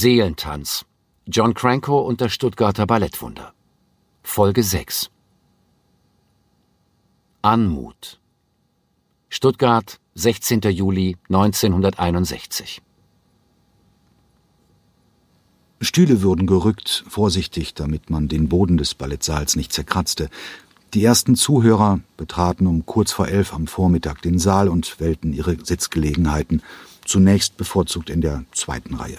Seelentanz. John Cranko und das Stuttgarter Ballettwunder. Folge 6. Anmut. Stuttgart, 16. Juli 1961. Stühle wurden gerückt, vorsichtig, damit man den Boden des Ballettsaals nicht zerkratzte. Die ersten Zuhörer betraten um kurz vor elf am Vormittag den Saal und wählten ihre Sitzgelegenheiten, zunächst bevorzugt in der zweiten Reihe.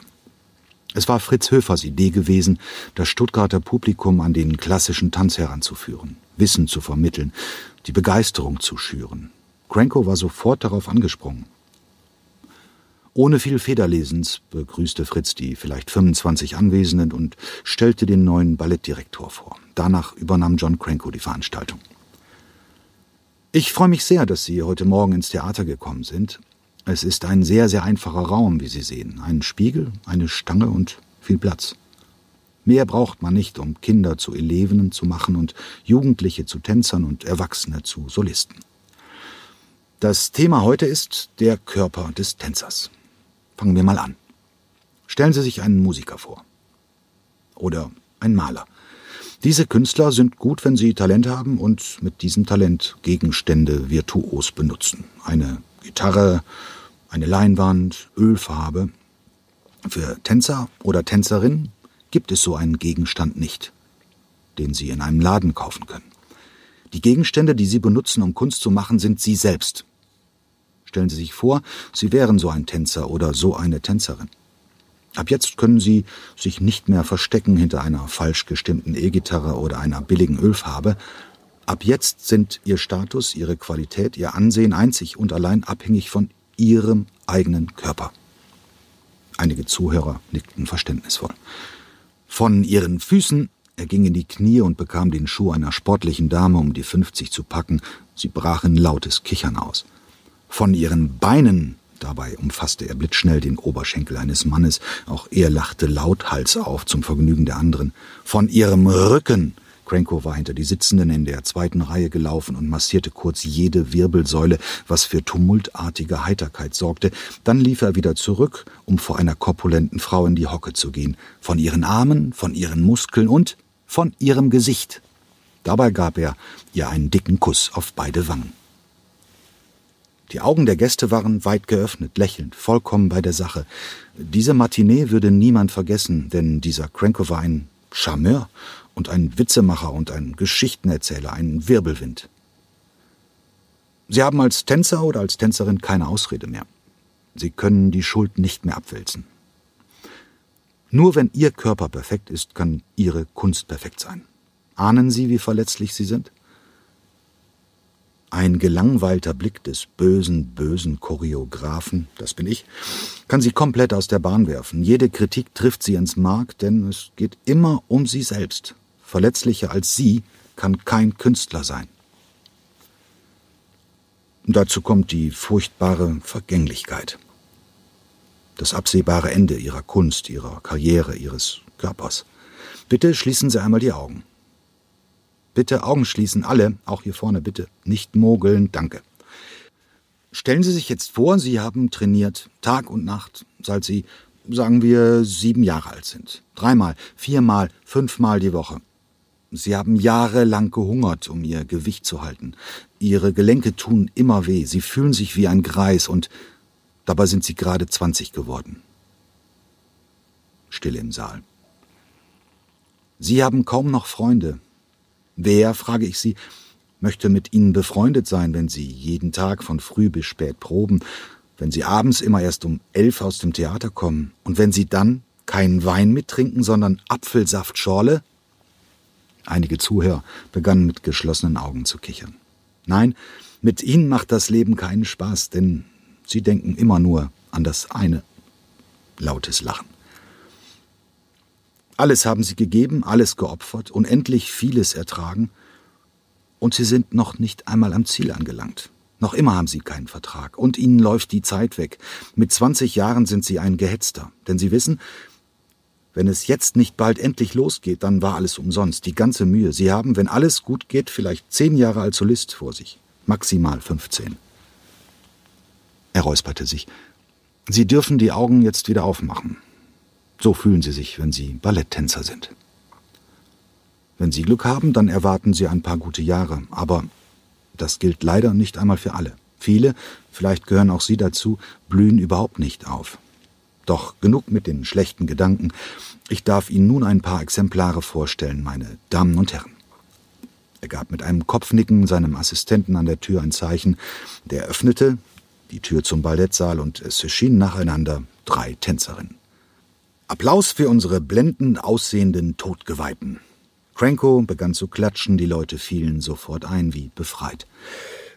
Es war Fritz Höfers Idee gewesen, das Stuttgarter Publikum an den klassischen Tanz heranzuführen, Wissen zu vermitteln, die Begeisterung zu schüren. Cranko war sofort darauf angesprungen. Ohne viel Federlesens begrüßte Fritz die vielleicht 25 Anwesenden und stellte den neuen Ballettdirektor vor. Danach übernahm John Cranko die Veranstaltung. Ich freue mich sehr, dass Sie heute Morgen ins Theater gekommen sind. Es ist ein sehr, sehr einfacher Raum, wie Sie sehen. Ein Spiegel, eine Stange und viel Platz. Mehr braucht man nicht, um Kinder zu Elevenen zu machen und Jugendliche zu Tänzern und Erwachsene zu Solisten. Das Thema heute ist der Körper des Tänzers. Fangen wir mal an. Stellen Sie sich einen Musiker vor. Oder einen Maler. Diese Künstler sind gut, wenn sie Talent haben und mit diesem Talent Gegenstände virtuos benutzen. Eine Gitarre, eine Leinwand, Ölfarbe. Für Tänzer oder Tänzerin gibt es so einen Gegenstand nicht, den Sie in einem Laden kaufen können. Die Gegenstände, die Sie benutzen, um Kunst zu machen, sind Sie selbst. Stellen Sie sich vor, Sie wären so ein Tänzer oder so eine Tänzerin. Ab jetzt können Sie sich nicht mehr verstecken hinter einer falsch gestimmten E-Gitarre oder einer billigen Ölfarbe. Ab jetzt sind Ihr Status, Ihre Qualität, Ihr Ansehen einzig und allein abhängig von Ihrem eigenen Körper. Einige Zuhörer nickten verständnisvoll. Von Ihren Füßen er ging in die Knie und bekam den Schuh einer sportlichen Dame um die 50 zu packen. Sie brach in lautes Kichern aus. Von ihren Beinen, dabei umfasste er blitzschnell den Oberschenkel eines Mannes, auch er lachte lauthals auf zum Vergnügen der anderen. Von ihrem Rücken, Cranko war hinter die Sitzenden in der zweiten Reihe gelaufen und massierte kurz jede Wirbelsäule, was für tumultartige Heiterkeit sorgte. Dann lief er wieder zurück, um vor einer korpulenten Frau in die Hocke zu gehen. Von ihren Armen, von ihren Muskeln und von ihrem Gesicht. Dabei gab er ihr einen dicken Kuss auf beide Wangen. Die Augen der Gäste waren weit geöffnet, lächelnd, vollkommen bei der Sache. Diese Matinee würde niemand vergessen, denn dieser Cranko war ein Charmeur und ein Witzemacher und ein Geschichtenerzähler, ein Wirbelwind. Sie haben als Tänzer oder als Tänzerin keine Ausrede mehr. Sie können die Schuld nicht mehr abwälzen. Nur wenn Ihr Körper perfekt ist, kann Ihre Kunst perfekt sein. Ahnen Sie, wie verletzlich Sie sind? Ein gelangweilter Blick des bösen, bösen Choreografen, das bin ich, kann sie komplett aus der Bahn werfen. Jede Kritik trifft sie ins Mark, denn es geht immer um sie selbst. Verletzlicher als sie kann kein Künstler sein. Dazu kommt die furchtbare Vergänglichkeit. Das absehbare Ende ihrer Kunst, ihrer Karriere, ihres Körpers. Bitte schließen Sie einmal die Augen. Bitte Augen schließen, alle, auch hier vorne, bitte. Nicht mogeln, danke. Stellen Sie sich jetzt vor, Sie haben trainiert, Tag und Nacht, seit Sie, sagen wir, sieben Jahre alt sind. Dreimal, viermal, fünfmal die Woche. Sie haben jahrelang gehungert, um Ihr Gewicht zu halten. Ihre Gelenke tun immer weh, Sie fühlen sich wie ein Greis und dabei sind Sie gerade zwanzig geworden. Stille im Saal. Sie haben kaum noch Freunde, Wer, frage ich Sie, möchte mit Ihnen befreundet sein, wenn Sie jeden Tag von früh bis spät proben, wenn Sie abends immer erst um elf aus dem Theater kommen und wenn Sie dann keinen Wein mittrinken, sondern Apfelsaftschorle? Einige Zuhörer begannen mit geschlossenen Augen zu kichern. Nein, mit Ihnen macht das Leben keinen Spaß, denn Sie denken immer nur an das eine lautes Lachen. Alles haben sie gegeben, alles geopfert, unendlich vieles ertragen, und sie sind noch nicht einmal am Ziel angelangt. Noch immer haben sie keinen Vertrag, und ihnen läuft die Zeit weg. Mit 20 Jahren sind sie ein Gehetzter, denn sie wissen, wenn es jetzt nicht bald endlich losgeht, dann war alles umsonst, die ganze Mühe. Sie haben, wenn alles gut geht, vielleicht zehn Jahre als Solist vor sich, maximal 15. Er räusperte sich. Sie dürfen die Augen jetzt wieder aufmachen. So fühlen sie sich, wenn sie Balletttänzer sind. Wenn sie Glück haben, dann erwarten sie ein paar gute Jahre, aber das gilt leider nicht einmal für alle. Viele, vielleicht gehören auch Sie dazu, blühen überhaupt nicht auf. Doch genug mit den schlechten Gedanken. Ich darf Ihnen nun ein paar Exemplare vorstellen, meine Damen und Herren. Er gab mit einem Kopfnicken seinem Assistenten an der Tür ein Zeichen. Der öffnete die Tür zum Ballettsaal und es erschienen nacheinander drei Tänzerinnen. Applaus für unsere blendend aussehenden Todgeweihten. Cranko begann zu klatschen, die Leute fielen sofort ein wie befreit.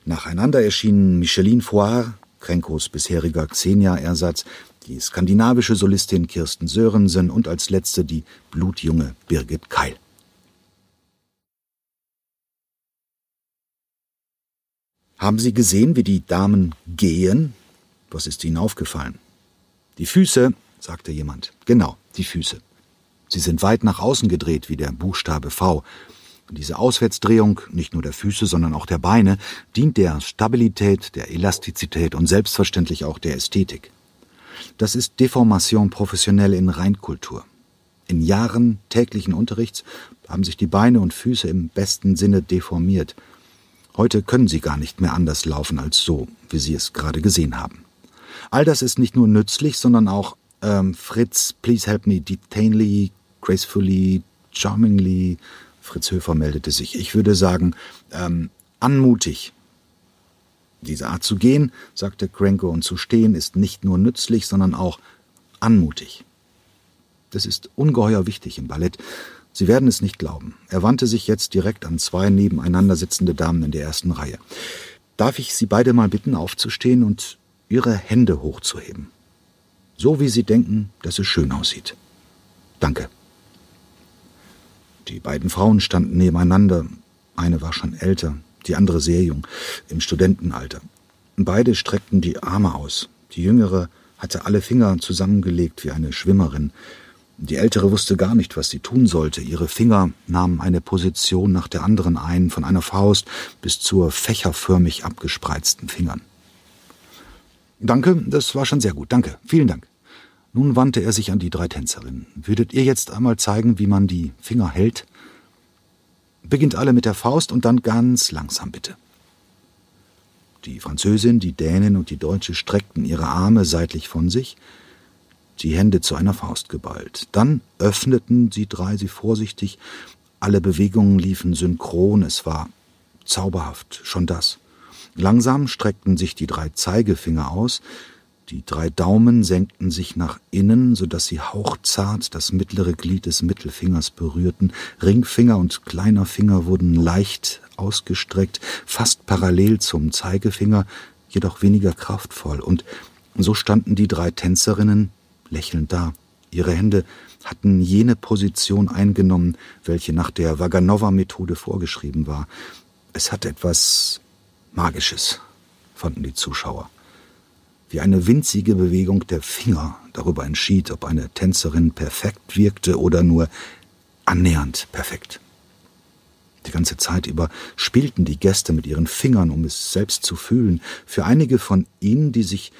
Nacheinander erschienen Micheline Foire, Krenkos bisheriger Xenia-Ersatz, die skandinavische Solistin Kirsten Sörensen und als letzte die blutjunge Birgit Keil. Haben Sie gesehen, wie die Damen gehen? Was ist Ihnen aufgefallen? Die Füße, sagte jemand. Genau, die Füße. Sie sind weit nach außen gedreht wie der Buchstabe V. Diese Auswärtsdrehung, nicht nur der Füße, sondern auch der Beine, dient der Stabilität, der Elastizität und selbstverständlich auch der Ästhetik. Das ist Deformation professionell in Reinkultur. In Jahren täglichen Unterrichts haben sich die Beine und Füße im besten Sinne deformiert. Heute können sie gar nicht mehr anders laufen als so, wie Sie es gerade gesehen haben. All das ist nicht nur nützlich, sondern auch ähm, Fritz, please help me detainly, gracefully, charmingly, Fritz Höfer meldete sich. Ich würde sagen, ähm, anmutig. Diese Art zu gehen, sagte Cranko, und zu stehen ist nicht nur nützlich, sondern auch anmutig. Das ist ungeheuer wichtig im Ballett. Sie werden es nicht glauben. Er wandte sich jetzt direkt an zwei nebeneinander sitzende Damen in der ersten Reihe. Darf ich Sie beide mal bitten, aufzustehen und Ihre Hände hochzuheben? So wie Sie denken, dass es schön aussieht. Danke. Die beiden Frauen standen nebeneinander. Eine war schon älter, die andere sehr jung, im Studentenalter. Beide streckten die Arme aus. Die jüngere hatte alle Finger zusammengelegt wie eine Schwimmerin. Die ältere wusste gar nicht, was sie tun sollte. Ihre Finger nahmen eine Position nach der anderen ein, von einer Faust bis zur fächerförmig abgespreizten Fingern. Danke, das war schon sehr gut. Danke, vielen Dank. Nun wandte er sich an die drei Tänzerinnen. Würdet ihr jetzt einmal zeigen, wie man die Finger hält? Beginnt alle mit der Faust und dann ganz langsam bitte. Die Französin, die Dänin und die Deutsche streckten ihre Arme seitlich von sich, die Hände zu einer Faust geballt. Dann öffneten sie drei sie vorsichtig. Alle Bewegungen liefen synchron. Es war zauberhaft, schon das. Langsam streckten sich die drei Zeigefinger aus, die drei Daumen senkten sich nach innen, so dass sie hauchzart das mittlere Glied des Mittelfingers berührten. Ringfinger und kleiner Finger wurden leicht ausgestreckt, fast parallel zum Zeigefinger, jedoch weniger kraftvoll. Und so standen die drei Tänzerinnen lächelnd da. Ihre Hände hatten jene Position eingenommen, welche nach der Vaganova-Methode vorgeschrieben war. Es hat etwas Magisches, fanden die Zuschauer wie eine winzige Bewegung der Finger darüber entschied, ob eine Tänzerin perfekt wirkte oder nur annähernd perfekt. Die ganze Zeit über spielten die Gäste mit ihren Fingern, um es selbst zu fühlen. Für einige von ihnen, die sich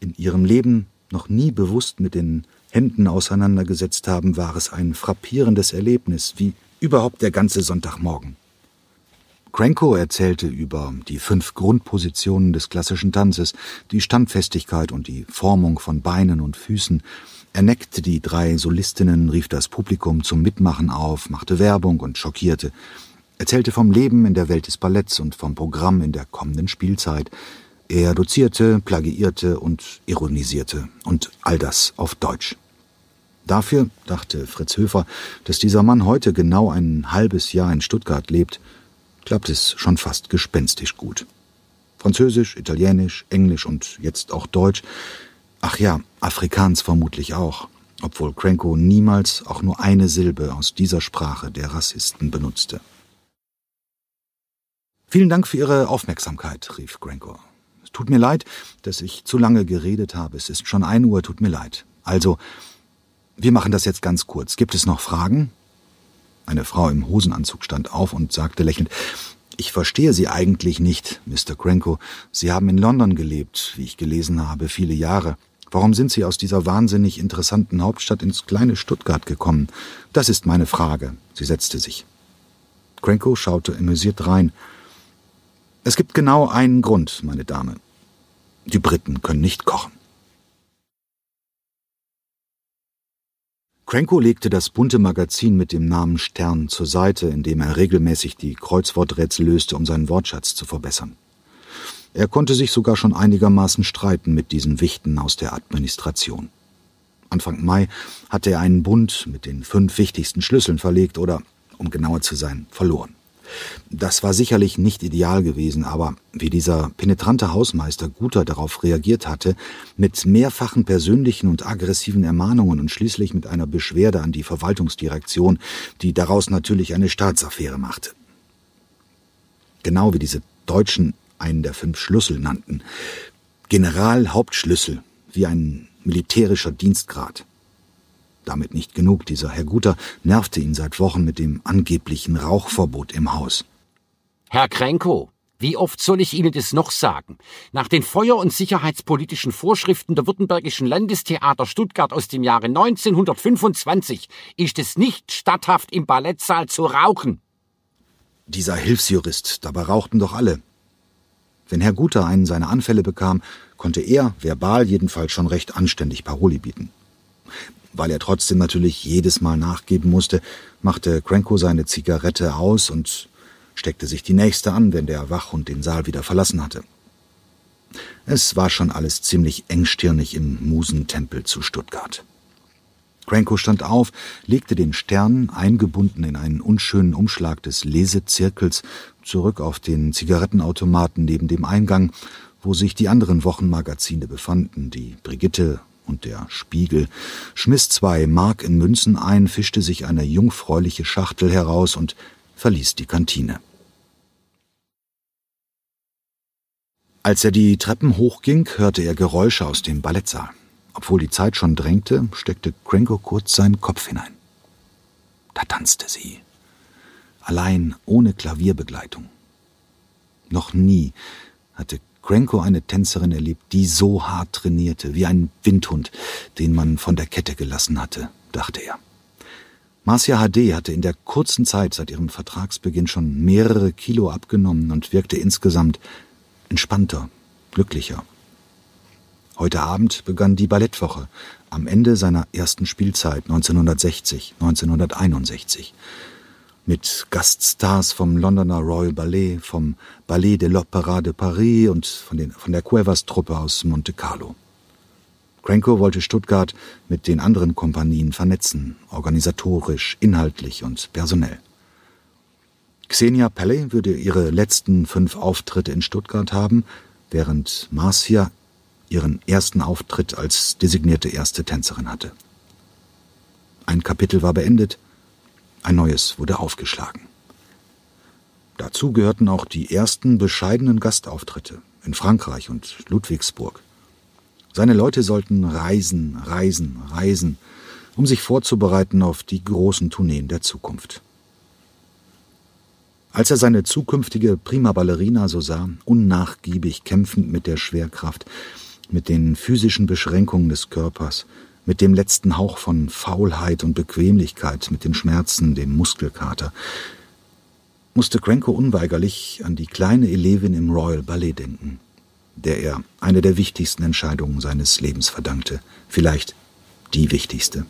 in ihrem Leben noch nie bewusst mit den Händen auseinandergesetzt haben, war es ein frappierendes Erlebnis, wie überhaupt der ganze Sonntagmorgen. Cranko erzählte über die fünf Grundpositionen des klassischen Tanzes, die Standfestigkeit und die Formung von Beinen und Füßen. Er neckte die drei Solistinnen, rief das Publikum zum Mitmachen auf, machte Werbung und schockierte. Erzählte vom Leben in der Welt des Balletts und vom Programm in der kommenden Spielzeit. Er dozierte, plagiierte und ironisierte. Und all das auf Deutsch. Dafür, dachte Fritz Höfer, dass dieser Mann heute genau ein halbes Jahr in Stuttgart lebt, klappt es schon fast gespenstisch gut. Französisch, Italienisch, Englisch und jetzt auch Deutsch. Ach ja, Afrikaans vermutlich auch, obwohl Cranko niemals auch nur eine Silbe aus dieser Sprache der Rassisten benutzte. Vielen Dank für Ihre Aufmerksamkeit, rief Cranko. Es tut mir leid, dass ich zu lange geredet habe. Es ist schon ein Uhr, tut mir leid. Also, wir machen das jetzt ganz kurz. Gibt es noch Fragen? Eine Frau im Hosenanzug stand auf und sagte lächelnd, ich verstehe Sie eigentlich nicht, Mr. Cranko. Sie haben in London gelebt, wie ich gelesen habe, viele Jahre. Warum sind Sie aus dieser wahnsinnig interessanten Hauptstadt ins kleine Stuttgart gekommen? Das ist meine Frage. Sie setzte sich. Cranko schaute amüsiert rein. Es gibt genau einen Grund, meine Dame. Die Briten können nicht kochen. Cranko legte das bunte Magazin mit dem Namen Stern zur Seite, in dem er regelmäßig die Kreuzworträtsel löste, um seinen Wortschatz zu verbessern. Er konnte sich sogar schon einigermaßen streiten mit diesen Wichten aus der Administration. Anfang Mai hatte er einen Bund mit den fünf wichtigsten Schlüsseln verlegt oder, um genauer zu sein, verloren. Das war sicherlich nicht ideal gewesen, aber wie dieser penetrante Hausmeister Guter darauf reagiert hatte, mit mehrfachen persönlichen und aggressiven Ermahnungen und schließlich mit einer Beschwerde an die Verwaltungsdirektion, die daraus natürlich eine Staatsaffäre machte. Genau wie diese Deutschen einen der fünf Schlüssel nannten. Generalhauptschlüssel, wie ein militärischer Dienstgrad. Damit nicht genug, dieser Herr Guter nervte ihn seit Wochen mit dem angeblichen Rauchverbot im Haus. Herr Krenko, wie oft soll ich Ihnen das noch sagen? Nach den feuer- und sicherheitspolitischen Vorschriften der Württembergischen Landestheater Stuttgart aus dem Jahre 1925 ist es nicht statthaft, im Ballettsaal zu rauchen. Dieser Hilfsjurist, dabei rauchten doch alle. Wenn Herr Guter einen seiner Anfälle bekam, konnte er, verbal jedenfalls, schon recht anständig Paroli bieten. Weil er trotzdem natürlich jedes Mal nachgeben musste, machte Cranko seine Zigarette aus und steckte sich die nächste an, wenn der Wachhund den Saal wieder verlassen hatte. Es war schon alles ziemlich engstirnig im Musentempel zu Stuttgart. Cranko stand auf, legte den Stern, eingebunden in einen unschönen Umschlag des Lesezirkels, zurück auf den Zigarettenautomaten neben dem Eingang, wo sich die anderen Wochenmagazine befanden, die Brigitte und der Spiegel, schmiss zwei Mark in Münzen ein, fischte sich eine jungfräuliche Schachtel heraus und verließ die Kantine. Als er die Treppen hochging, hörte er Geräusche aus dem Ballettsaal. Obwohl die Zeit schon drängte, steckte Cranko kurz seinen Kopf hinein. Da tanzte sie. Allein, ohne Klavierbegleitung. Noch nie hatte Cranko eine Tänzerin erlebt, die so hart trainierte, wie ein Windhund, den man von der Kette gelassen hatte, dachte er. Marcia HD hatte in der kurzen Zeit seit ihrem Vertragsbeginn schon mehrere Kilo abgenommen und wirkte insgesamt entspannter, glücklicher Heute Abend begann die Ballettwoche am Ende seiner ersten Spielzeit 1960, 1961 mit Gaststars vom Londoner Royal Ballet, vom Ballet de l'Opéra de Paris und von, den, von der Cuevas-Truppe aus Monte Carlo. Cranko wollte Stuttgart mit den anderen Kompanien vernetzen, organisatorisch, inhaltlich und personell. Xenia Pelle würde ihre letzten fünf Auftritte in Stuttgart haben, während Marcia ihren ersten Auftritt als designierte erste Tänzerin hatte. Ein Kapitel war beendet, ein neues wurde aufgeschlagen. Dazu gehörten auch die ersten bescheidenen Gastauftritte in Frankreich und Ludwigsburg. Seine Leute sollten reisen, reisen, reisen, um sich vorzubereiten auf die großen Tourneen der Zukunft. Als er seine zukünftige Prima Ballerina so sah, unnachgiebig kämpfend mit der Schwerkraft, mit den physischen Beschränkungen des Körpers, mit dem letzten Hauch von Faulheit und Bequemlichkeit, mit den Schmerzen, dem Muskelkater, musste Cranko unweigerlich an die kleine Elevin im Royal Ballet denken, der er eine der wichtigsten Entscheidungen seines Lebens verdankte, vielleicht die wichtigste.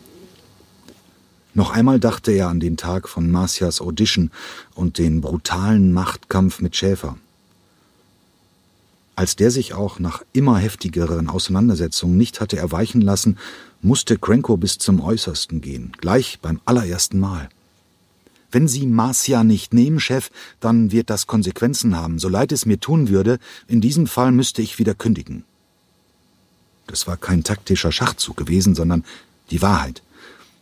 Noch einmal dachte er an den Tag von Marcias Audition und den brutalen Machtkampf mit Schäfer, als der sich auch nach immer heftigeren Auseinandersetzungen nicht hatte erweichen lassen, musste Cranko bis zum Äußersten gehen, gleich beim allerersten Mal. Wenn Sie Marcia nicht nehmen, Chef, dann wird das Konsequenzen haben. So leid es mir tun würde, in diesem Fall müsste ich wieder kündigen. Das war kein taktischer Schachzug gewesen, sondern die Wahrheit.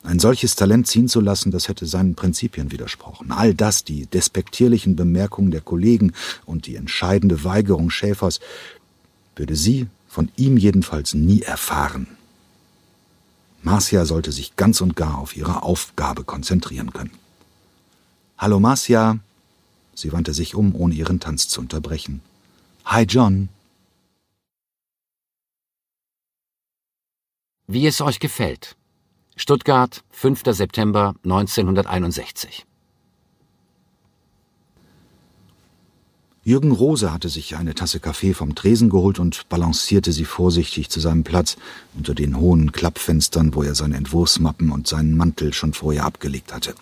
Ein solches Talent ziehen zu lassen, das hätte seinen Prinzipien widersprochen. All das, die despektierlichen Bemerkungen der Kollegen und die entscheidende Weigerung Schäfers, würde sie von ihm jedenfalls nie erfahren. Marcia sollte sich ganz und gar auf ihre Aufgabe konzentrieren können. Hallo Marcia. Sie wandte sich um, ohne ihren Tanz zu unterbrechen. Hi John. Wie es euch gefällt. Stuttgart, 5. September 1961. Jürgen Rose hatte sich eine Tasse Kaffee vom Tresen geholt und balancierte sie vorsichtig zu seinem Platz unter den hohen Klappfenstern, wo er seine Entwurfsmappen und seinen Mantel schon vorher abgelegt hatte.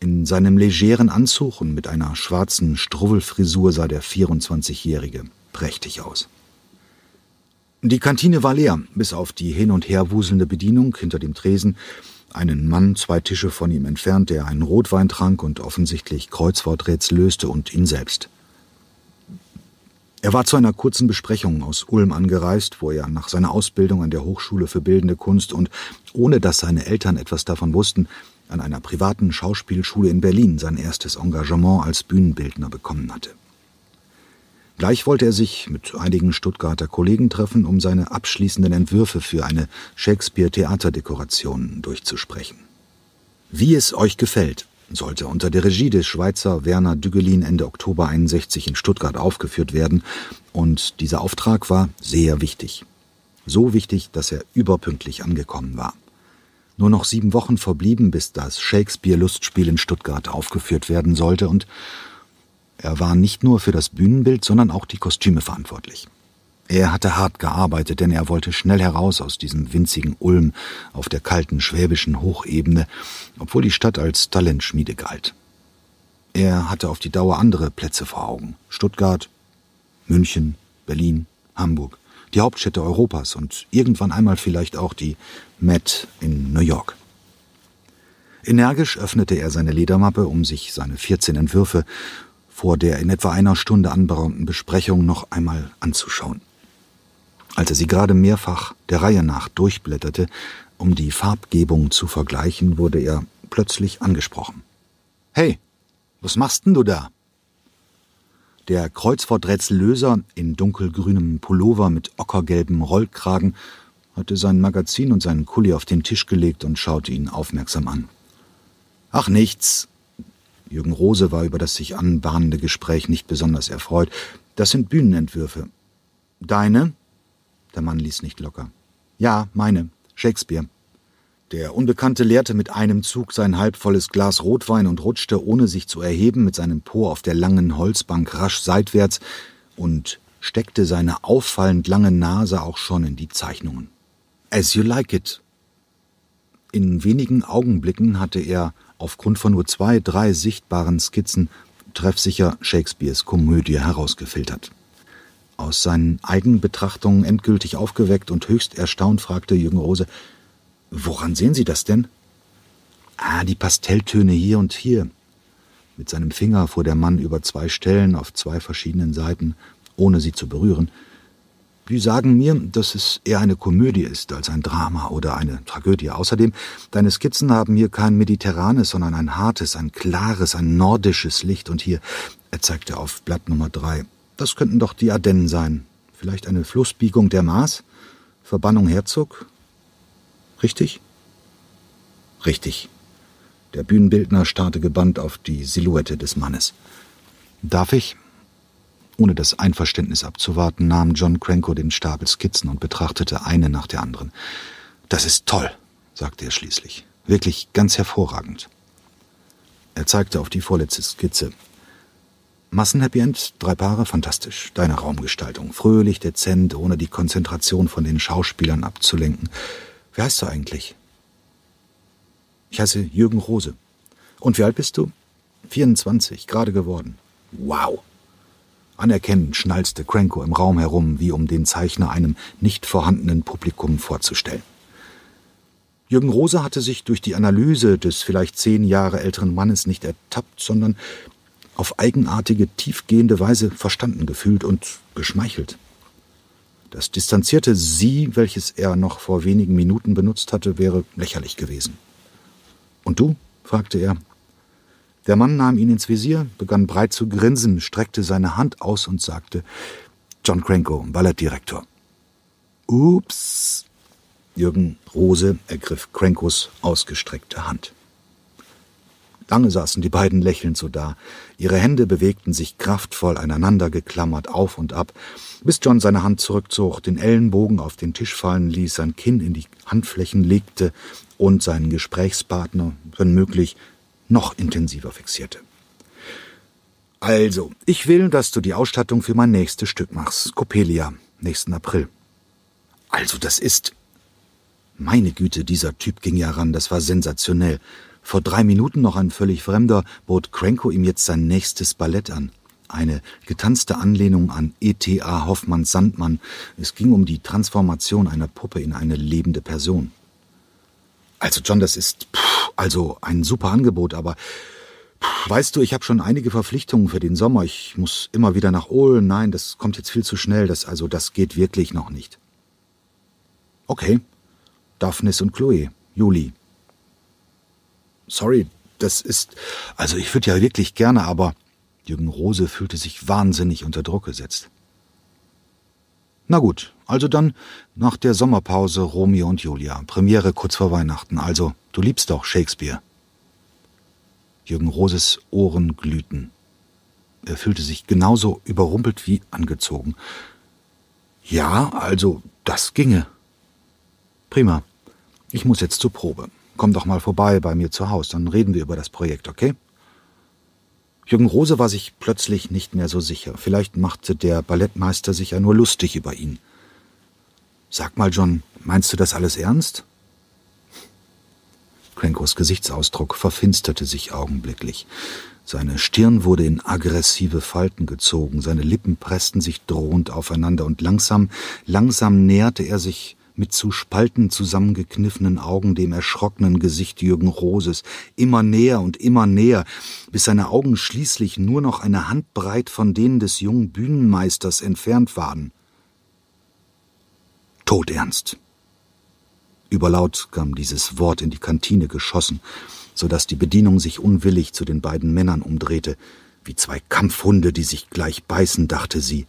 In seinem legeren Anzug und mit einer schwarzen Struwwelfrisur sah der 24-Jährige prächtig aus. Die Kantine war leer, bis auf die hin und her wuselnde Bedienung hinter dem Tresen, einen Mann zwei Tische von ihm entfernt, der einen Rotwein trank und offensichtlich Kreuzworträtsel löste und ihn selbst. Er war zu einer kurzen Besprechung aus Ulm angereist, wo er nach seiner Ausbildung an der Hochschule für Bildende Kunst und ohne dass seine Eltern etwas davon wussten, an einer privaten Schauspielschule in Berlin sein erstes Engagement als Bühnenbildner bekommen hatte. Gleich wollte er sich mit einigen Stuttgarter Kollegen treffen, um seine abschließenden Entwürfe für eine Shakespeare-Theaterdekoration durchzusprechen. Wie es euch gefällt, sollte unter der Regie des Schweizer Werner Dügelin Ende Oktober 61 in Stuttgart aufgeführt werden, und dieser Auftrag war sehr wichtig. So wichtig, dass er überpünktlich angekommen war. Nur noch sieben Wochen verblieben, bis das Shakespeare-Lustspiel in Stuttgart aufgeführt werden sollte, und er war nicht nur für das Bühnenbild, sondern auch die Kostüme verantwortlich. Er hatte hart gearbeitet, denn er wollte schnell heraus aus diesem winzigen Ulm auf der kalten schwäbischen Hochebene, obwohl die Stadt als Talentschmiede galt. Er hatte auf die Dauer andere Plätze vor Augen. Stuttgart, München, Berlin, Hamburg, die Hauptstädte Europas und irgendwann einmal vielleicht auch die Met in New York. Energisch öffnete er seine Ledermappe, um sich seine 14 Entwürfe vor der in etwa einer Stunde anberaumten Besprechung noch einmal anzuschauen. Als er sie gerade mehrfach der Reihe nach durchblätterte, um die Farbgebung zu vergleichen, wurde er plötzlich angesprochen. Hey, was machst denn du da? Der Kreuzworträtsellöser in dunkelgrünem Pullover mit ockergelbem Rollkragen hatte sein Magazin und seinen Kuli auf den Tisch gelegt und schaute ihn aufmerksam an. Ach nichts, Jürgen Rose war über das sich anbahnende Gespräch nicht besonders erfreut. Das sind Bühnenentwürfe. Deine? Der Mann ließ nicht locker. Ja, meine. Shakespeare. Der Unbekannte leerte mit einem Zug sein halbvolles Glas Rotwein und rutschte, ohne sich zu erheben, mit seinem Po auf der langen Holzbank rasch seitwärts und steckte seine auffallend lange Nase auch schon in die Zeichnungen. As you like it. In wenigen Augenblicken hatte er aufgrund von nur zwei, drei sichtbaren Skizzen treffsicher Shakespeares Komödie herausgefiltert. Aus seinen Eigenbetrachtungen endgültig aufgeweckt und höchst erstaunt fragte Jürgen Rose, Woran sehen Sie das denn? Ah, die Pastelltöne hier und hier. Mit seinem Finger fuhr der Mann über zwei Stellen auf zwei verschiedenen Seiten, ohne sie zu berühren, die sagen mir, dass es eher eine Komödie ist als ein Drama oder eine Tragödie. Außerdem, deine Skizzen haben hier kein mediterranes, sondern ein hartes, ein klares, ein nordisches Licht. Und hier, er zeigte auf Blatt Nummer drei. Das könnten doch die Ardennen sein. Vielleicht eine Flussbiegung der Maas? Verbannung Herzog? Richtig? Richtig. Der Bühnenbildner starrte gebannt auf die Silhouette des Mannes. Darf ich? Ohne das Einverständnis abzuwarten, nahm John Cranko den Stapel Skizzen und betrachtete eine nach der anderen. Das ist toll, sagte er schließlich. Wirklich ganz hervorragend. Er zeigte auf die vorletzte Skizze. Massenhappy End, drei Paare, fantastisch. Deine Raumgestaltung, fröhlich, dezent, ohne die Konzentration von den Schauspielern abzulenken. Wer heißt du eigentlich? Ich heiße Jürgen Rose. Und wie alt bist du? 24, gerade geworden. Wow, Anerkennend schnalzte Cranko im Raum herum, wie um den Zeichner einem nicht vorhandenen Publikum vorzustellen. Jürgen Rose hatte sich durch die Analyse des vielleicht zehn Jahre älteren Mannes nicht ertappt, sondern auf eigenartige, tiefgehende Weise verstanden gefühlt und geschmeichelt. Das distanzierte Sie, welches er noch vor wenigen Minuten benutzt hatte, wäre lächerlich gewesen. Und du? fragte er, der Mann nahm ihn ins Visier, begann breit zu grinsen, streckte seine Hand aus und sagte John Cranko, Ballettdirektor. Ups. Jürgen Rose ergriff Crankos ausgestreckte Hand. Lange saßen die beiden lächelnd so da. Ihre Hände bewegten sich kraftvoll aneinander geklammert auf und ab, bis John seine Hand zurückzog, den Ellenbogen auf den Tisch fallen ließ, sein Kinn in die Handflächen legte und seinen Gesprächspartner, wenn möglich, noch intensiver fixierte. Also, ich will, dass du die Ausstattung für mein nächstes Stück machst. Coppelia, nächsten April. Also, das ist. Meine Güte, dieser Typ ging ja ran, das war sensationell. Vor drei Minuten noch ein völlig Fremder bot Cranko ihm jetzt sein nächstes Ballett an. Eine getanzte Anlehnung an E.T.A. Hoffmanns Sandmann. Es ging um die Transformation einer Puppe in eine lebende Person. Also John, das ist pff, also ein super Angebot, aber pff, weißt du, ich habe schon einige Verpflichtungen für den Sommer. Ich muss immer wieder nach Ohlen. Nein, das kommt jetzt viel zu schnell. Das also das geht wirklich noch nicht. Okay. Daphnis und Chloe, Juli. Sorry, das ist also ich würde ja wirklich gerne, aber Jürgen Rose fühlte sich wahnsinnig unter Druck gesetzt. Na gut, also dann nach der Sommerpause Romeo und Julia, Premiere kurz vor Weihnachten. Also, du liebst doch Shakespeare. Jürgen Roses Ohren glühten. Er fühlte sich genauso überrumpelt wie angezogen. Ja, also, das ginge. Prima. Ich muss jetzt zur Probe. Komm doch mal vorbei bei mir zu Haus, dann reden wir über das Projekt, okay? Jürgen Rose war sich plötzlich nicht mehr so sicher. Vielleicht machte der Ballettmeister sich ja nur lustig über ihn. Sag mal, John, meinst du das alles ernst? Crankos Gesichtsausdruck verfinsterte sich augenblicklich. Seine Stirn wurde in aggressive Falten gezogen, seine Lippen pressten sich drohend aufeinander, und langsam, langsam näherte er sich mit zu Spalten zusammengekniffenen Augen dem erschrockenen Gesicht Jürgen Roses, immer näher und immer näher, bis seine Augen schließlich nur noch eine Handbreit von denen des jungen Bühnenmeisters entfernt waren. Todernst. Überlaut kam dieses Wort in die Kantine geschossen, so dass die Bedienung sich unwillig zu den beiden Männern umdrehte. Wie zwei Kampfhunde, die sich gleich beißen, dachte sie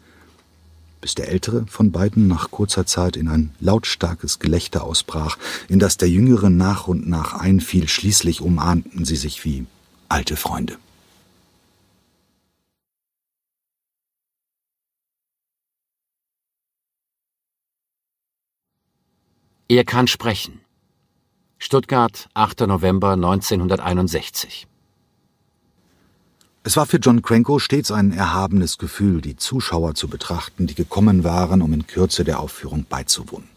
bis der ältere von beiden nach kurzer Zeit in ein lautstarkes Gelächter ausbrach, in das der jüngere nach und nach einfiel, schließlich umarmten sie sich wie alte Freunde. Er kann sprechen. Stuttgart, 8. November 1961. Es war für John Cranko stets ein erhabenes Gefühl, die Zuschauer zu betrachten, die gekommen waren, um in Kürze der Aufführung beizuwohnen.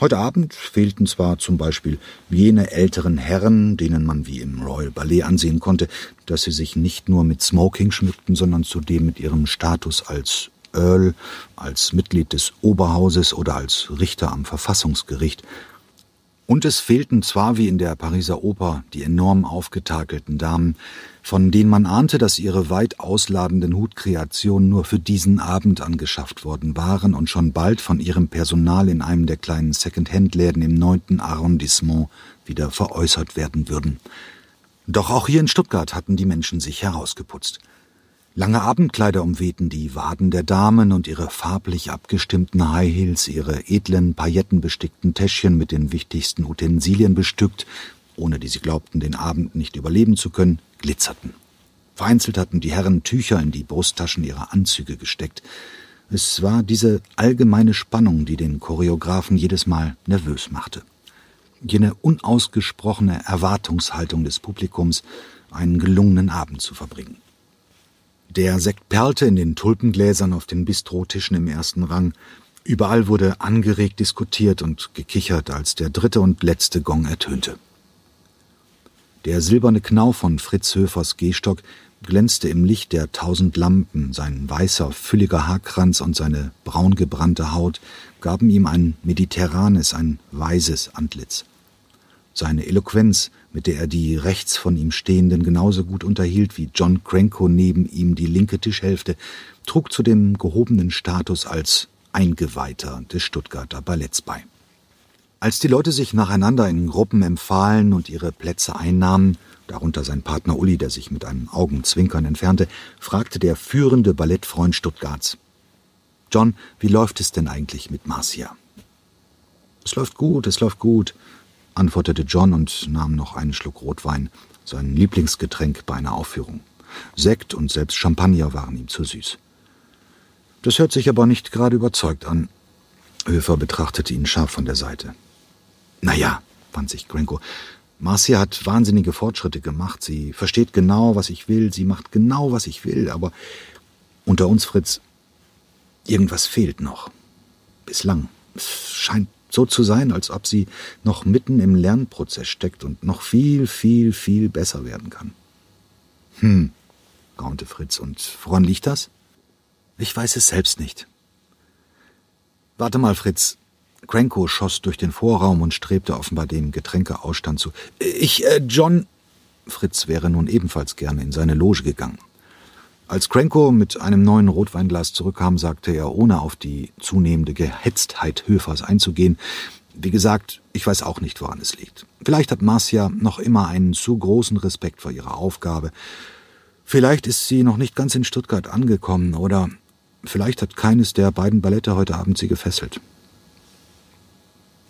Heute Abend fehlten zwar zum Beispiel jene älteren Herren, denen man wie im Royal Ballet ansehen konnte, dass sie sich nicht nur mit Smoking schmückten, sondern zudem mit ihrem Status als Earl, als Mitglied des Oberhauses oder als Richter am Verfassungsgericht und es fehlten zwar wie in der Pariser Oper die enorm aufgetakelten Damen, von denen man ahnte, dass ihre weit ausladenden Hutkreationen nur für diesen Abend angeschafft worden waren und schon bald von ihrem Personal in einem der kleinen Second-Hand-Läden im neunten Arrondissement wieder veräußert werden würden. Doch auch hier in Stuttgart hatten die Menschen sich herausgeputzt. Lange Abendkleider umwehten die Waden der Damen und ihre farblich abgestimmten High Heels, ihre edlen, paillettenbestickten Täschchen mit den wichtigsten Utensilien bestückt, ohne die sie glaubten, den Abend nicht überleben zu können, glitzerten. Vereinzelt hatten die Herren Tücher in die Brusttaschen ihrer Anzüge gesteckt. Es war diese allgemeine Spannung, die den Choreografen jedes Mal nervös machte. Jene unausgesprochene Erwartungshaltung des Publikums, einen gelungenen Abend zu verbringen. Der Sekt perlte in den Tulpengläsern auf den Bistrotischen im ersten Rang. Überall wurde angeregt diskutiert und gekichert, als der dritte und letzte Gong ertönte. Der silberne Knauf von Fritz Höfers Gehstock glänzte im Licht der tausend Lampen, sein weißer, fülliger Haarkranz und seine braungebrannte Haut gaben ihm ein mediterranes, ein weises Antlitz. Seine Eloquenz, mit der er die rechts von ihm Stehenden genauso gut unterhielt wie John Cranko neben ihm die linke Tischhälfte, trug zu dem gehobenen Status als Eingeweihter des Stuttgarter Balletts bei. Als die Leute sich nacheinander in Gruppen empfahlen und ihre Plätze einnahmen, darunter sein Partner Uli, der sich mit einem Augenzwinkern entfernte, fragte der führende Ballettfreund Stuttgarts. John, wie läuft es denn eigentlich mit Marcia? Es läuft gut, es läuft gut, antwortete John und nahm noch einen Schluck Rotwein, sein Lieblingsgetränk bei einer Aufführung. Sekt und selbst Champagner waren ihm zu süß. Das hört sich aber nicht gerade überzeugt an. Höfer betrachtete ihn scharf von der Seite. Naja, wand sich Grenko, Marcia hat wahnsinnige Fortschritte gemacht. Sie versteht genau, was ich will. Sie macht genau, was ich will. Aber unter uns, Fritz, irgendwas fehlt noch. Bislang. Es scheint so zu sein, als ob sie noch mitten im Lernprozess steckt und noch viel, viel, viel besser werden kann. Hm, raunte Fritz. Und woran liegt das? Ich weiß es selbst nicht. Warte mal, Fritz. Cranko schoss durch den Vorraum und strebte offenbar dem Getränkeausstand zu. Ich, äh, John. Fritz wäre nun ebenfalls gerne in seine Loge gegangen. Als Cranko mit einem neuen Rotweinglas zurückkam, sagte er, ohne auf die zunehmende Gehetztheit Höfers einzugehen, wie gesagt, ich weiß auch nicht, woran es liegt. Vielleicht hat Marcia noch immer einen zu großen Respekt vor ihrer Aufgabe. Vielleicht ist sie noch nicht ganz in Stuttgart angekommen oder vielleicht hat keines der beiden Ballette heute Abend sie gefesselt.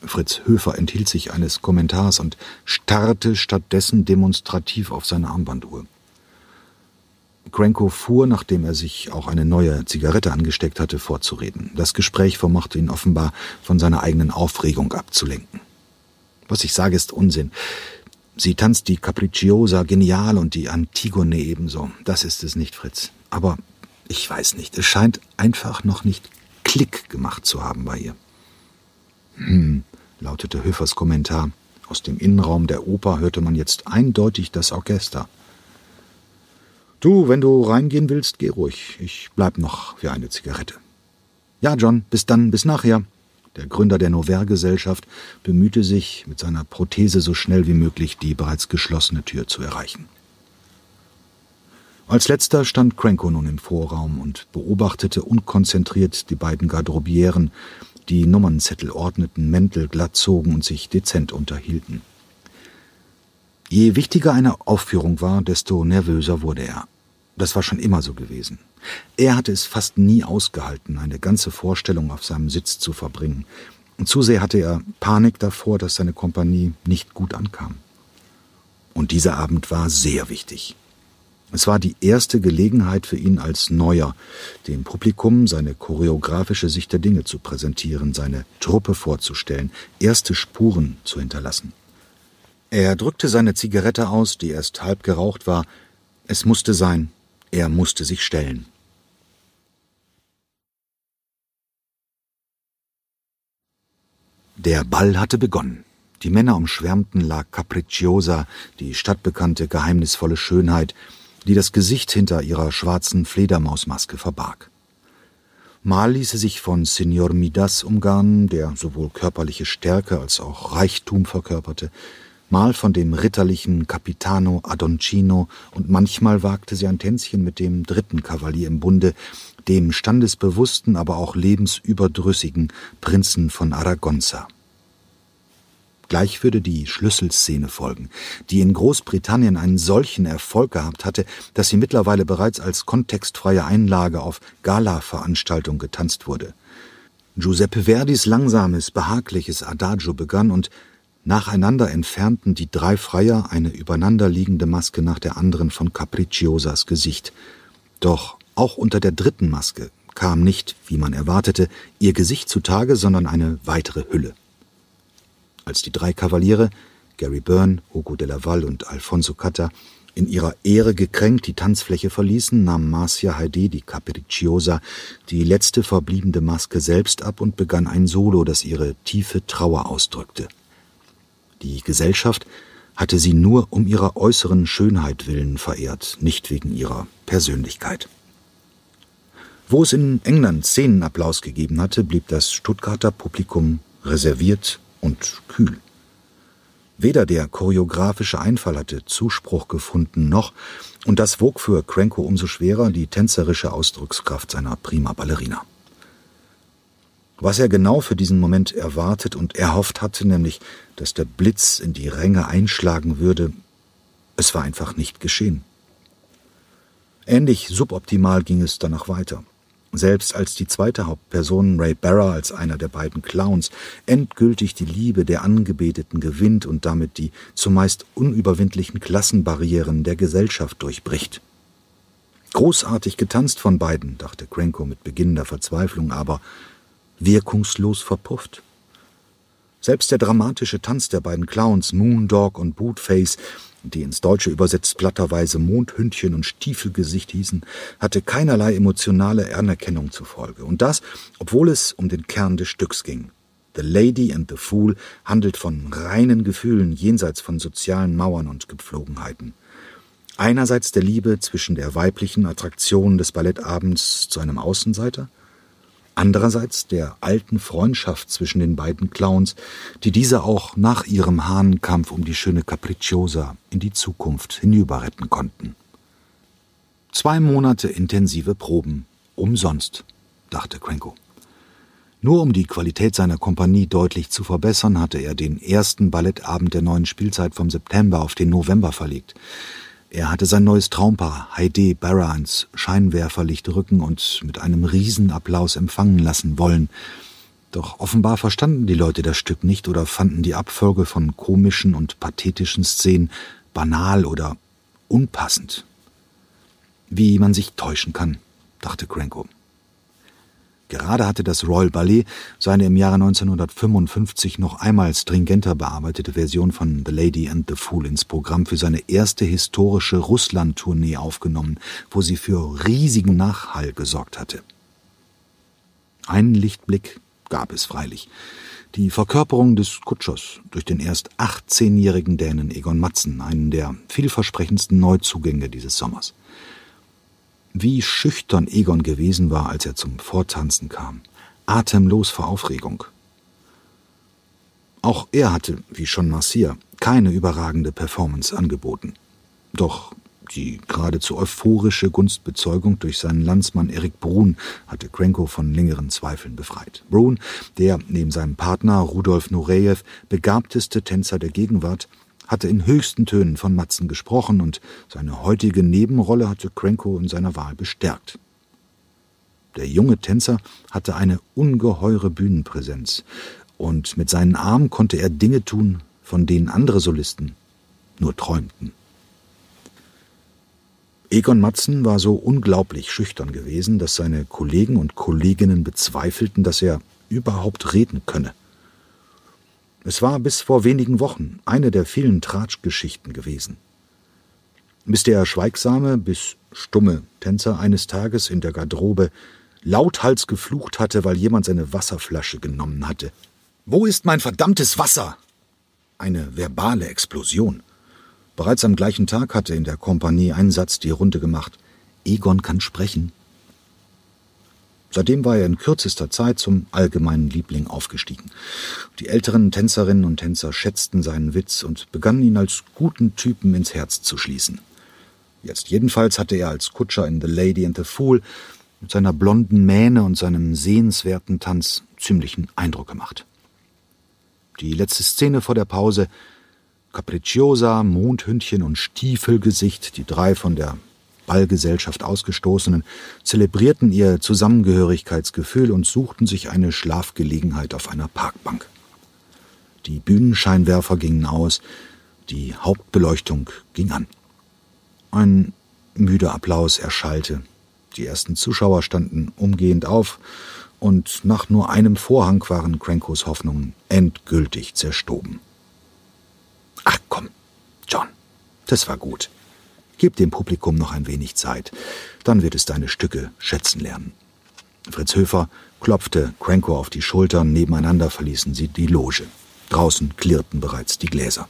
Fritz Höfer enthielt sich eines Kommentars und starrte stattdessen demonstrativ auf seine Armbanduhr. Cranko fuhr, nachdem er sich auch eine neue Zigarette angesteckt hatte, vorzureden. Das Gespräch vermochte ihn offenbar von seiner eigenen Aufregung abzulenken. Was ich sage, ist Unsinn. Sie tanzt die Capricciosa genial und die Antigone ebenso. Das ist es nicht, Fritz. Aber ich weiß nicht, es scheint einfach noch nicht Klick gemacht zu haben bei ihr. Hm, lautete Höfers Kommentar. Aus dem Innenraum der Oper hörte man jetzt eindeutig das Orchester. Du, wenn du reingehen willst, geh ruhig. Ich bleib noch für eine Zigarette. Ja, John, bis dann, bis nachher. Der Gründer der Nover-Gesellschaft bemühte sich, mit seiner Prothese so schnell wie möglich die bereits geschlossene Tür zu erreichen. Als letzter stand Cranko nun im Vorraum und beobachtete unkonzentriert die beiden Garderobieren, die Nummernzettel ordneten, Mäntel glatt zogen und sich dezent unterhielten. Je wichtiger eine Aufführung war, desto nervöser wurde er. Das war schon immer so gewesen. Er hatte es fast nie ausgehalten, eine ganze Vorstellung auf seinem Sitz zu verbringen. Und zu sehr hatte er Panik davor, dass seine Kompanie nicht gut ankam. Und dieser Abend war sehr wichtig. Es war die erste Gelegenheit für ihn als Neuer, dem Publikum seine choreografische Sicht der Dinge zu präsentieren, seine Truppe vorzustellen, erste Spuren zu hinterlassen. Er drückte seine Zigarette aus, die erst halb geraucht war. Es musste sein, er musste sich stellen. Der Ball hatte begonnen. Die Männer umschwärmten La Capricciosa, die stadtbekannte geheimnisvolle Schönheit, die das Gesicht hinter ihrer schwarzen Fledermausmaske verbarg. Mal ließ sie sich von Signor Midas umgarnen, der sowohl körperliche Stärke als auch Reichtum verkörperte, mal von dem ritterlichen Capitano Adoncino und manchmal wagte sie ein Tänzchen mit dem dritten Kavalier im Bunde, dem standesbewussten, aber auch lebensüberdrüssigen Prinzen von Aragonza. Gleich würde die Schlüsselszene folgen, die in Großbritannien einen solchen Erfolg gehabt hatte, dass sie mittlerweile bereits als kontextfreie Einlage auf Gala-Veranstaltungen getanzt wurde. Giuseppe Verdis langsames, behagliches Adagio begann und nacheinander entfernten die drei Freier eine übereinanderliegende Maske nach der anderen von Capricciosas Gesicht. Doch auch unter der dritten Maske kam nicht, wie man erwartete, ihr Gesicht zutage, sondern eine weitere Hülle. Als die drei Kavaliere, Gary Byrne, Hugo de Laval und Alfonso Catta, in ihrer Ehre gekränkt die Tanzfläche verließen, nahm Marcia Heide, die Capricciosa, die letzte verbliebene Maske selbst ab und begann ein Solo, das ihre tiefe Trauer ausdrückte. Die Gesellschaft hatte sie nur um ihrer äußeren Schönheit willen verehrt, nicht wegen ihrer Persönlichkeit. Wo es in England Szenenapplaus gegeben hatte, blieb das Stuttgarter Publikum reserviert und kühl. Weder der choreografische Einfall hatte Zuspruch gefunden, noch, und das wog für Cranko umso schwerer, die tänzerische Ausdruckskraft seiner prima Ballerina. Was er genau für diesen Moment erwartet und erhofft hatte, nämlich, dass der Blitz in die Ränge einschlagen würde, es war einfach nicht geschehen. Ähnlich suboptimal ging es danach weiter. Selbst als die zweite Hauptperson, Ray Barra, als einer der beiden Clowns, endgültig die Liebe der Angebeteten gewinnt und damit die zumeist unüberwindlichen Klassenbarrieren der Gesellschaft durchbricht. Großartig getanzt von beiden, dachte Cranko mit beginnender Verzweiflung, aber wirkungslos verpufft. Selbst der dramatische Tanz der beiden Clowns, Moondog und Bootface, die ins Deutsche übersetzt platterweise Mondhündchen und Stiefelgesicht hießen, hatte keinerlei emotionale Anerkennung zur Folge. Und das, obwohl es um den Kern des Stücks ging. The Lady and the Fool handelt von reinen Gefühlen jenseits von sozialen Mauern und Gepflogenheiten. Einerseits der Liebe zwischen der weiblichen Attraktion des Ballettabends zu einem Außenseiter – andererseits der alten Freundschaft zwischen den beiden Clowns, die diese auch nach ihrem Hahnenkampf um die schöne Capricciosa in die Zukunft hinüberretten konnten. Zwei Monate intensive Proben, umsonst, dachte Cranko. Nur um die Qualität seiner Kompanie deutlich zu verbessern, hatte er den ersten Ballettabend der neuen Spielzeit vom September auf den November verlegt. Er hatte sein neues Traumpaar Heide Barra ins Scheinwerferlicht rücken und mit einem Riesenapplaus empfangen lassen wollen. Doch offenbar verstanden die Leute das Stück nicht oder fanden die Abfolge von komischen und pathetischen Szenen banal oder unpassend. Wie man sich täuschen kann, dachte Cranko. Gerade hatte das Royal Ballet seine im Jahre 1955 noch einmal stringenter bearbeitete Version von The Lady and the Fool ins Programm für seine erste historische Russland-Tournee aufgenommen, wo sie für riesigen Nachhall gesorgt hatte. Einen Lichtblick gab es freilich. Die Verkörperung des Kutschers durch den erst 18-jährigen Dänen Egon Matzen, einen der vielversprechendsten Neuzugänge dieses Sommers wie schüchtern Egon gewesen war, als er zum Vortanzen kam, atemlos vor Aufregung. Auch er hatte, wie schon Marcia, keine überragende Performance angeboten. Doch die geradezu euphorische Gunstbezeugung durch seinen Landsmann Erik Brun hatte Krenko von längeren Zweifeln befreit. Brun, der neben seinem Partner Rudolf Nurejew begabteste Tänzer der Gegenwart, hatte in höchsten Tönen von Matzen gesprochen und seine heutige Nebenrolle hatte Cranko in seiner Wahl bestärkt. Der junge Tänzer hatte eine ungeheure Bühnenpräsenz und mit seinen Armen konnte er Dinge tun, von denen andere Solisten nur träumten. Egon Matzen war so unglaublich schüchtern gewesen, dass seine Kollegen und Kolleginnen bezweifelten, dass er überhaupt reden könne. Es war bis vor wenigen Wochen eine der vielen Tratschgeschichten gewesen. Bis der schweigsame bis stumme Tänzer eines Tages in der Garderobe lauthals geflucht hatte, weil jemand seine Wasserflasche genommen hatte. Wo ist mein verdammtes Wasser? Eine verbale Explosion. Bereits am gleichen Tag hatte in der Kompanie ein Satz die Runde gemacht. Egon kann sprechen. Seitdem war er in kürzester Zeit zum allgemeinen Liebling aufgestiegen. Die älteren Tänzerinnen und Tänzer schätzten seinen Witz und begannen ihn als guten Typen ins Herz zu schließen. Jetzt jedenfalls hatte er als Kutscher in The Lady and the Fool mit seiner blonden Mähne und seinem sehenswerten Tanz ziemlichen Eindruck gemacht. Die letzte Szene vor der Pause Capricciosa, Mondhündchen und Stiefelgesicht, die drei von der Ballgesellschaft Ausgestoßenen, zelebrierten ihr Zusammengehörigkeitsgefühl und suchten sich eine Schlafgelegenheit auf einer Parkbank. Die Bühnenscheinwerfer gingen aus, die Hauptbeleuchtung ging an. Ein müder Applaus erschallte. Die ersten Zuschauer standen umgehend auf, und nach nur einem Vorhang waren Crankos Hoffnungen endgültig zerstoben. Ach komm, John, das war gut. Gib dem Publikum noch ein wenig Zeit, dann wird es deine Stücke schätzen lernen. Fritz Höfer klopfte Cranko auf die Schultern, nebeneinander verließen sie die Loge. Draußen klirrten bereits die Gläser.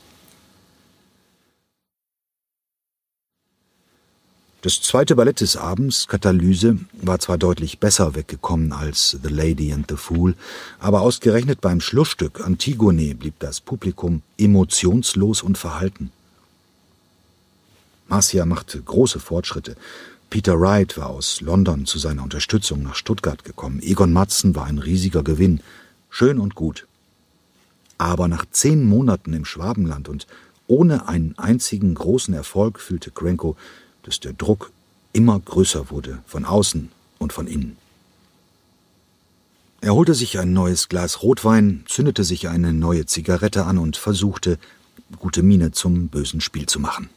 Das zweite Ballett des Abends, Katalyse, war zwar deutlich besser weggekommen als The Lady and the Fool, aber ausgerechnet beim Schlussstück Antigone blieb das Publikum emotionslos und verhalten. Marcia machte große Fortschritte. Peter Wright war aus London zu seiner Unterstützung nach Stuttgart gekommen. Egon Matzen war ein riesiger Gewinn. Schön und gut. Aber nach zehn Monaten im Schwabenland und ohne einen einzigen großen Erfolg fühlte Krenko, dass der Druck immer größer wurde, von außen und von innen. Er holte sich ein neues Glas Rotwein, zündete sich eine neue Zigarette an und versuchte, gute Miene zum bösen Spiel zu machen.